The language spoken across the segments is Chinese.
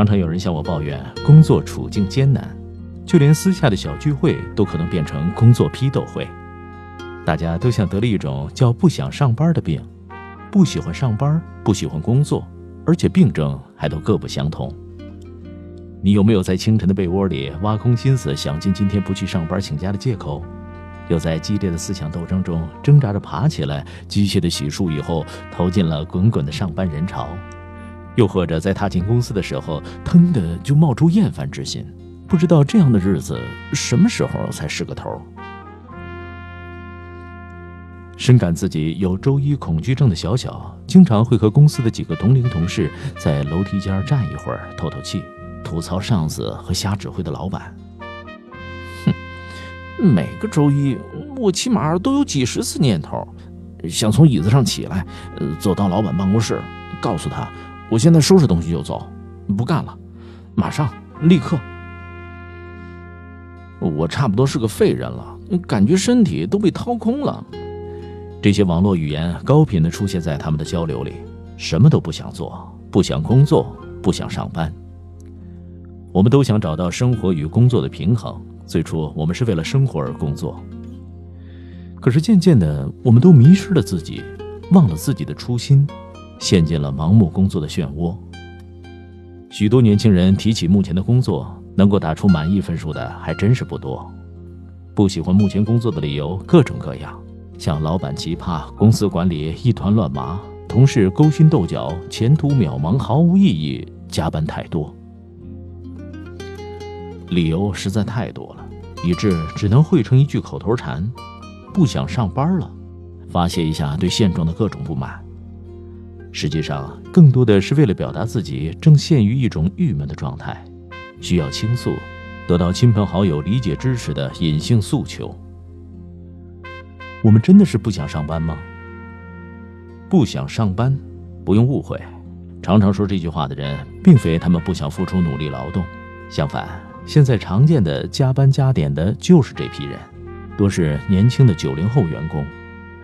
常常有人向我抱怨工作处境艰难，就连私下的小聚会都可能变成工作批斗会。大家都像得了一种叫不想上班的病，不喜欢上班，不喜欢工作，而且病症还都各不相同。你有没有在清晨的被窝里挖空心思想尽今天不去上班请假的借口？又在激烈的思想斗争中挣扎着爬起来，机械的洗漱以后投进了滚滚的上班人潮？又或者在踏进公司的时候，腾的就冒出厌烦之心，不知道这样的日子什么时候才是个头？深感自己有周一恐惧症的小小，经常会和公司的几个同龄同事在楼梯间站一会儿透透气。吐槽上司和瞎指挥的老板，哼！每个周一，我起码都有几十次念头，想从椅子上起来，走到老板办公室，告诉他，我现在收拾东西就走，不干了，马上，立刻。我差不多是个废人了，感觉身体都被掏空了。这些网络语言高频的出现在他们的交流里，什么都不想做，不想工作，不想上班。我们都想找到生活与工作的平衡。最初，我们是为了生活而工作，可是渐渐的，我们都迷失了自己，忘了自己的初心，陷进了盲目工作的漩涡。许多年轻人提起目前的工作，能够打出满意分数的还真是不多。不喜欢目前工作的理由各种各样，像老板奇葩、公司管理一团乱麻、同事勾心斗角、前途渺茫、毫无意义、加班太多。理由实在太多了，以致只能汇成一句口头禅：“不想上班了，发泄一下对现状的各种不满。”实际上，更多的是为了表达自己正陷于一种郁闷的状态，需要倾诉，得到亲朋好友理解支持的隐性诉求。我们真的是不想上班吗？不想上班，不用误会，常常说这句话的人，并非他们不想付出努力劳动，相反。现在常见的加班加点的就是这批人，多是年轻的九零后员工。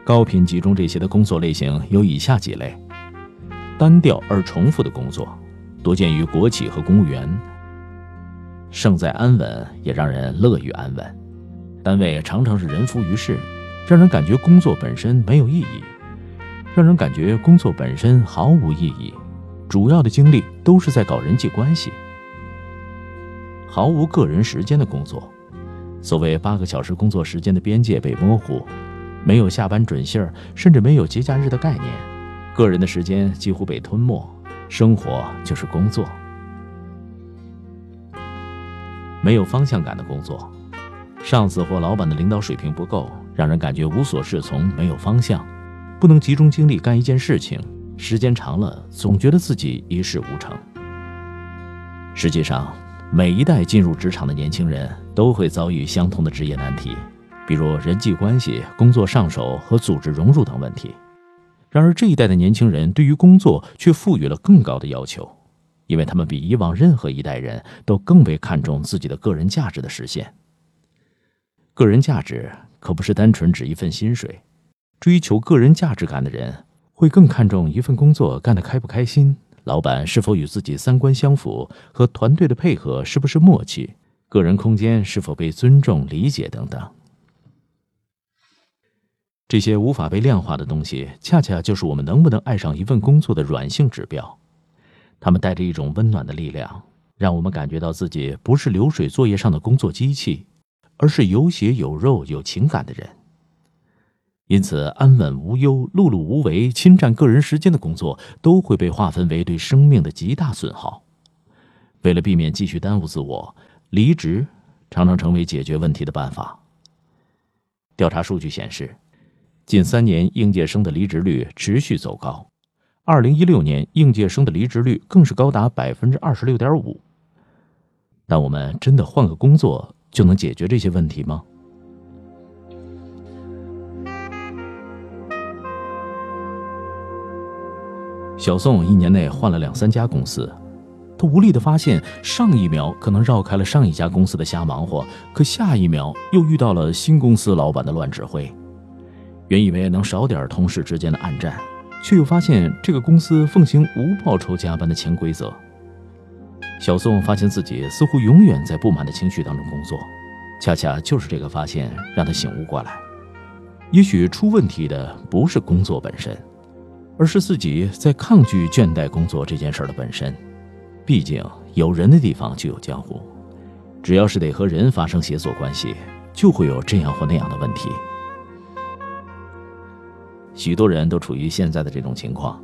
高频集中这些的工作类型有以下几类：单调而重复的工作，多见于国企和公务员。胜在安稳，也让人乐于安稳。单位常常是人浮于事，让人感觉工作本身没有意义，让人感觉工作本身毫无意义，主要的精力都是在搞人际关系。毫无个人时间的工作，所谓八个小时工作时间的边界被模糊，没有下班准信儿，甚至没有节假日的概念，个人的时间几乎被吞没，生活就是工作。没有方向感的工作，上司或老板的领导水平不够，让人感觉无所适从，没有方向，不能集中精力干一件事情，时间长了总觉得自己一事无成。实际上。每一代进入职场的年轻人都会遭遇相同的职业难题，比如人际关系、工作上手和组织融入等问题。然而，这一代的年轻人对于工作却赋予了更高的要求，因为他们比以往任何一代人都更为看重自己的个人价值的实现。个人价值可不是单纯指一份薪水，追求个人价值感的人会更看重一份工作干得开不开心。老板是否与自己三观相符，和团队的配合是不是默契，个人空间是否被尊重理解等等，这些无法被量化的东西，恰恰就是我们能不能爱上一份工作的软性指标。他们带着一种温暖的力量，让我们感觉到自己不是流水作业上的工作机器，而是有血有肉有情感的人。因此，安稳无忧、碌碌无为、侵占个人时间的工作，都会被划分为对生命的极大损耗。为了避免继续耽误自我，离职常常成为解决问题的办法。调查数据显示，近三年应届生的离职率持续走高，二零一六年应届生的离职率更是高达百分之二十六点五。但我们真的换个工作就能解决这些问题吗？小宋一年内换了两三家公司，他无力的发现，上一秒可能绕开了上一家公司的瞎忙活，可下一秒又遇到了新公司老板的乱指挥。原以为能少点同事之间的暗战，却又发现这个公司奉行无报酬加班的潜规则。小宋发现自己似乎永远在不满的情绪当中工作，恰恰就是这个发现让他醒悟过来。也许出问题的不是工作本身，而是自己在抗拒倦怠工作这件事的本身。毕竟有人的地方就有江湖，只要是得和人发生协作关系，就会有这样或那样的问题。许多人都处于现在的这种情况，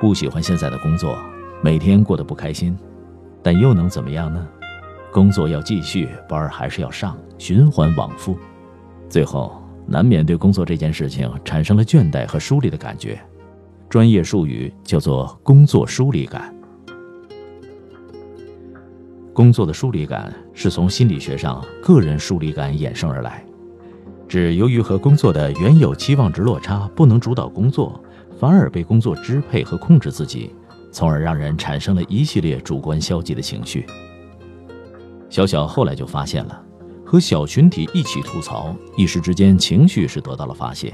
不喜欢现在的工作，每天过得不开心，但又能怎么样呢？工作要继续，班还是要上，循环往复，最后难免对工作这件事情产生了倦怠和疏离的感觉，专业术语叫做工作疏离感。工作的疏离感是从心理学上个人疏离感衍生而来。指由于和工作的原有期望值落差，不能主导工作，反而被工作支配和控制自己，从而让人产生了一系列主观消极的情绪。小小后来就发现了，和小群体一起吐槽，一时之间情绪是得到了发泄，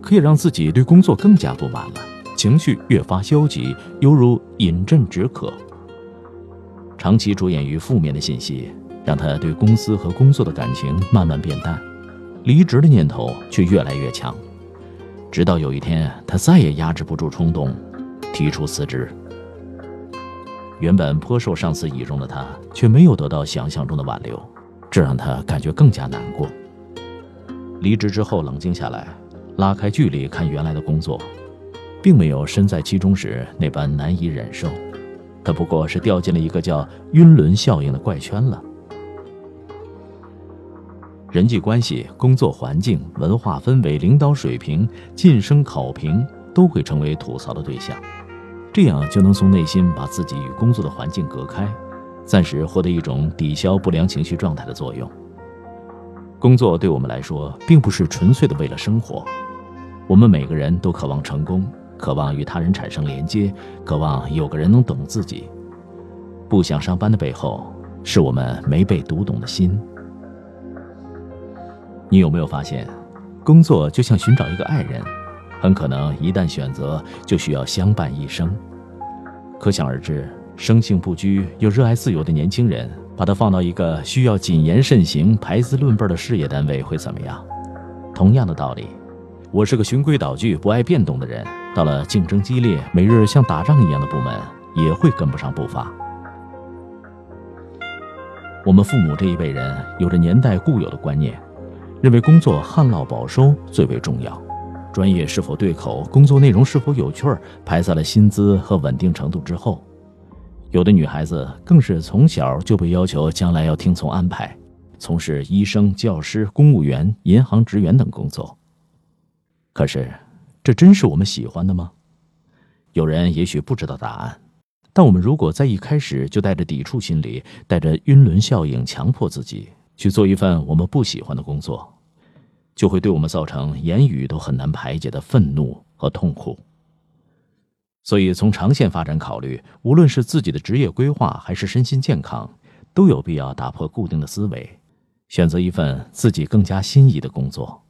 可以让自己对工作更加不满了，情绪越发消极，犹如饮鸩止渴。长期着眼于负面的信息，让他对公司和工作的感情慢慢变淡。离职的念头却越来越强，直到有一天，他再也压制不住冲动，提出辞职。原本颇受上司倚重的他，却没有得到想象中的挽留，这让他感觉更加难过。离职之后，冷静下来，拉开距离看原来的工作，并没有身在其中时那般难以忍受，他不过是掉进了一个叫“晕轮效应”的怪圈了。人际关系、工作环境、文化氛围、领导水平、晋升考评都会成为吐槽的对象，这样就能从内心把自己与工作的环境隔开，暂时获得一种抵消不良情绪状态的作用。工作对我们来说，并不是纯粹的为了生活，我们每个人都渴望成功，渴望与他人产生连接，渴望有个人能懂自己。不想上班的背后，是我们没被读懂的心。你有没有发现，工作就像寻找一个爱人，很可能一旦选择，就需要相伴一生。可想而知，生性不拘又热爱自由的年轻人，把他放到一个需要谨言慎行、排资论辈的事业单位会怎么样？同样的道理，我是个循规蹈矩、不爱变动的人，到了竞争激烈、每日像打仗一样的部门，也会跟不上步伐。我们父母这一辈人有着年代固有的观念。认为工作旱涝保收最为重要，专业是否对口，工作内容是否有趣儿，排在了薪资和稳定程度之后。有的女孩子更是从小就被要求将来要听从安排，从事医生、教师、公务员、银行职员等工作。可是，这真是我们喜欢的吗？有人也许不知道答案，但我们如果在一开始就带着抵触心理，带着晕轮效应，强迫自己。去做一份我们不喜欢的工作，就会对我们造成言语都很难排解的愤怒和痛苦。所以，从长线发展考虑，无论是自己的职业规划还是身心健康，都有必要打破固定的思维，选择一份自己更加心仪的工作。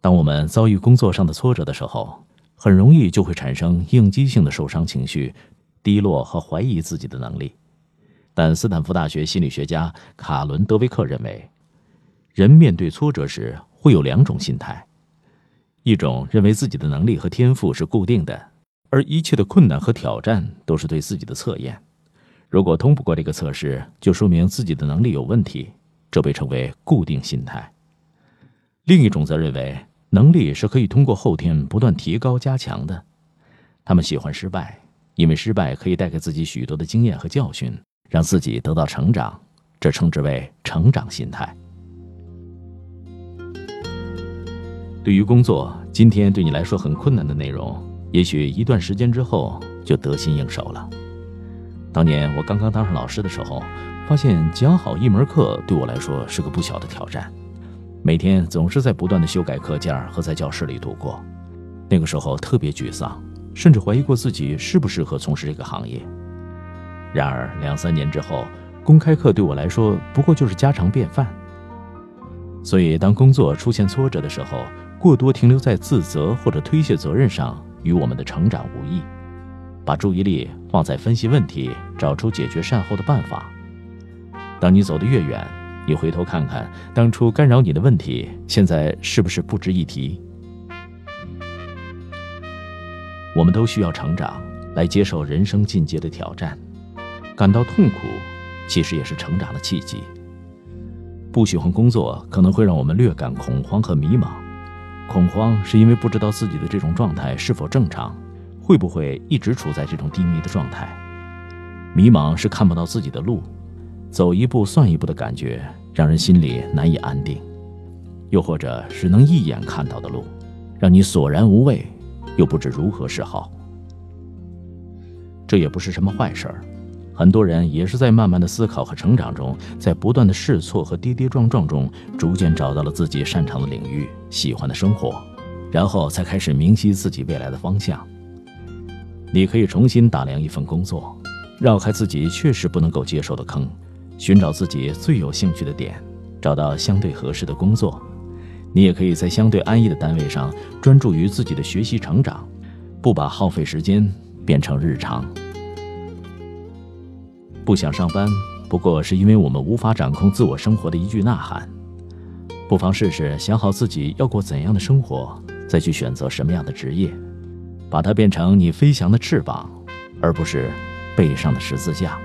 当我们遭遇工作上的挫折的时候，很容易就会产生应激性的受伤情绪、低落和怀疑自己的能力。但斯坦福大学心理学家卡伦·德维克认为，人面对挫折时会有两种心态：一种认为自己的能力和天赋是固定的，而一切的困难和挑战都是对自己的测验，如果通不过这个测试，就说明自己的能力有问题，这被称为固定心态；另一种则认为能力是可以通过后天不断提高加强的，他们喜欢失败，因为失败可以带给自己许多的经验和教训。让自己得到成长，这称之为成长心态。对于工作，今天对你来说很困难的内容，也许一段时间之后就得心应手了。当年我刚刚当上老师的时候，发现讲好一门课对我来说是个不小的挑战，每天总是在不断的修改课件和在教室里度过。那个时候特别沮丧，甚至怀疑过自己适不适合从事这个行业。然而，两三年之后，公开课对我来说不过就是家常便饭。所以，当工作出现挫折的时候，过多停留在自责或者推卸责任上，与我们的成长无异。把注意力放在分析问题，找出解决善后的办法。当你走得越远，你回头看看当初干扰你的问题，现在是不是不值一提？我们都需要成长，来接受人生进阶的挑战。感到痛苦，其实也是成长的契机。不喜欢工作，可能会让我们略感恐慌和迷茫。恐慌是因为不知道自己的这种状态是否正常，会不会一直处在这种低迷的状态。迷茫是看不到自己的路，走一步算一步的感觉，让人心里难以安定。又或者是能一眼看到的路，让你索然无味，又不知如何是好。这也不是什么坏事儿。很多人也是在慢慢的思考和成长中，在不断的试错和跌跌撞撞中，逐渐找到了自己擅长的领域、喜欢的生活，然后才开始明晰自己未来的方向。你可以重新打量一份工作，绕开自己确实不能够接受的坑，寻找自己最有兴趣的点，找到相对合适的工作。你也可以在相对安逸的单位上，专注于自己的学习成长，不把耗费时间变成日常。不想上班，不过是因为我们无法掌控自我生活的一句呐喊。不妨试试想好自己要过怎样的生活，再去选择什么样的职业，把它变成你飞翔的翅膀，而不是背上的十字架。